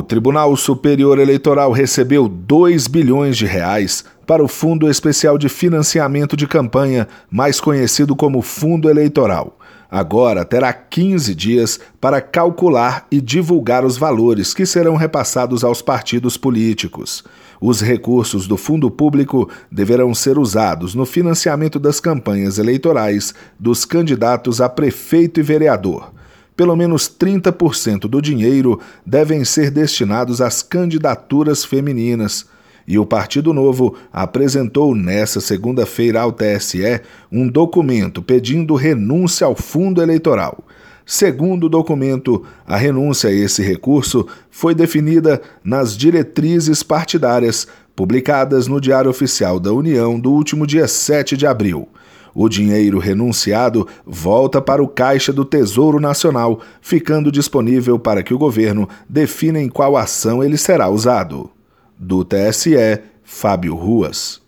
O Tribunal Superior Eleitoral recebeu 2 bilhões de reais para o Fundo Especial de Financiamento de Campanha, mais conhecido como Fundo Eleitoral. Agora terá 15 dias para calcular e divulgar os valores que serão repassados aos partidos políticos. Os recursos do fundo público deverão ser usados no financiamento das campanhas eleitorais dos candidatos a prefeito e vereador. Pelo menos 30% do dinheiro devem ser destinados às candidaturas femininas e o Partido Novo apresentou nesta segunda-feira ao TSE um documento pedindo renúncia ao fundo eleitoral. Segundo o documento, a renúncia a esse recurso foi definida nas diretrizes partidárias publicadas no Diário Oficial da União do último dia 7 de abril. O dinheiro renunciado volta para o caixa do Tesouro Nacional, ficando disponível para que o governo defina em qual ação ele será usado. Do TSE, Fábio Ruas.